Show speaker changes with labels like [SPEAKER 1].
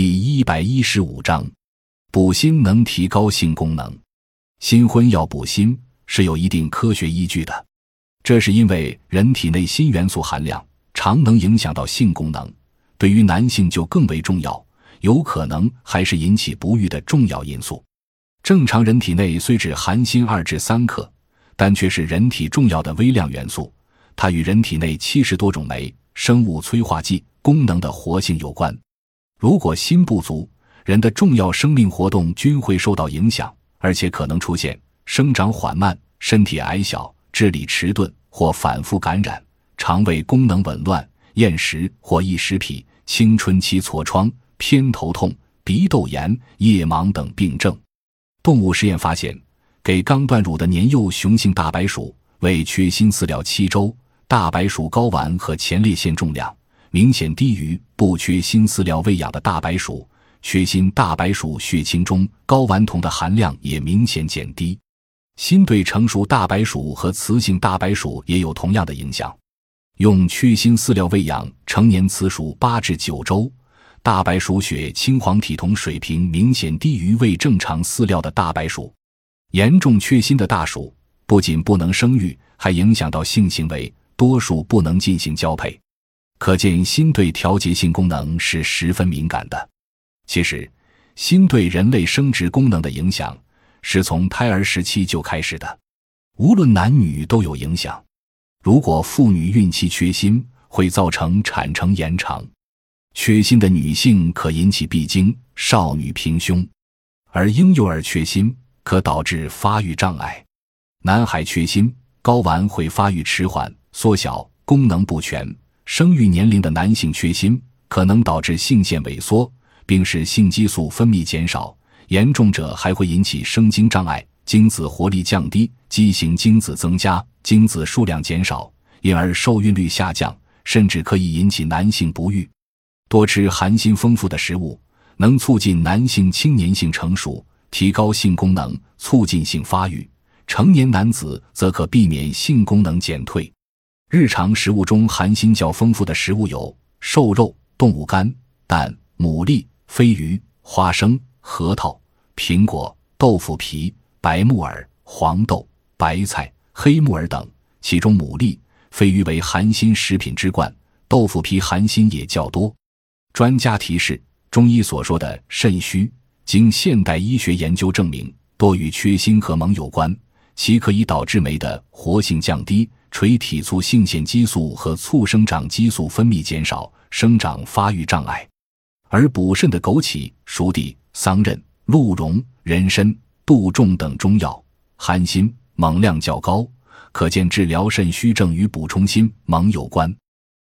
[SPEAKER 1] 第一百一十五章，补锌能提高性功能。新婚要补锌是有一定科学依据的，这是因为人体内锌元素含量常能影响到性功能，对于男性就更为重要，有可能还是引起不育的重要因素。正常人体内虽只含锌二至三克，但却是人体重要的微量元素，它与人体内七十多种酶、生物催化剂功能的活性有关。如果锌不足，人的重要生命活动均会受到影响，而且可能出现生长缓慢、身体矮小、智力迟钝或反复感染、肠胃功能紊乱、厌食或异食癖、青春期痤疮、偏头痛、鼻窦炎、夜盲等病症。动物实验发现，给刚断乳的年幼雄性大白鼠喂缺锌饲料七周，大白鼠睾丸和前列腺重量明显低于不缺锌饲料喂养的大白鼠。缺锌大白鼠血清中睾丸酮的含量也明显减低。锌对成熟大白鼠和雌性大白鼠也有同样的影响。用缺锌饲料喂养成年雌鼠八至九周。大白鼠血青黄体酮水平明显低于喂正常饲料的大白鼠，严重缺锌的大鼠不仅不能生育，还影响到性行为，多数不能进行交配。可见锌对调节性功能是十分敏感的。其实，锌对人类生殖功能的影响是从胎儿时期就开始的，无论男女都有影响。如果妇女孕期缺锌，会造成产程延长。缺锌的女性可引起闭经、少女平胸，而婴幼儿缺锌可导致发育障碍。男孩缺锌，睾丸会发育迟缓、缩小，功能不全。生育年龄的男性缺锌可能导致性腺萎缩，并使性激素分泌减少，严重者还会引起生精障碍、精子活力降低、畸形精子增加、精子数量减少，因而受孕率下降，甚至可以引起男性不育。多吃含锌丰富的食物，能促进男性青年性成熟，提高性功能，促进性发育。成年男子则可避免性功能减退。日常食物中含锌较丰富的食物有瘦肉、动物肝、蛋、牡蛎、鲱鱼、花生、核桃、苹果、豆腐皮、白木耳、黄豆、白菜、黑木耳等。其中，牡蛎、鲱鱼为含锌食品之冠，豆腐皮含锌也较多。专家提示：中医所说的肾虚，经现代医学研究证明，多与缺锌和锰有关，其可以导致酶的活性降低，垂体促性腺激素和促生长激素分泌减少，生长发育障碍。而补肾的枸杞、熟地、桑葚、鹿茸、人参、杜仲等中药含锌锰量较高，可见治疗肾虚症与补充锌锰有关。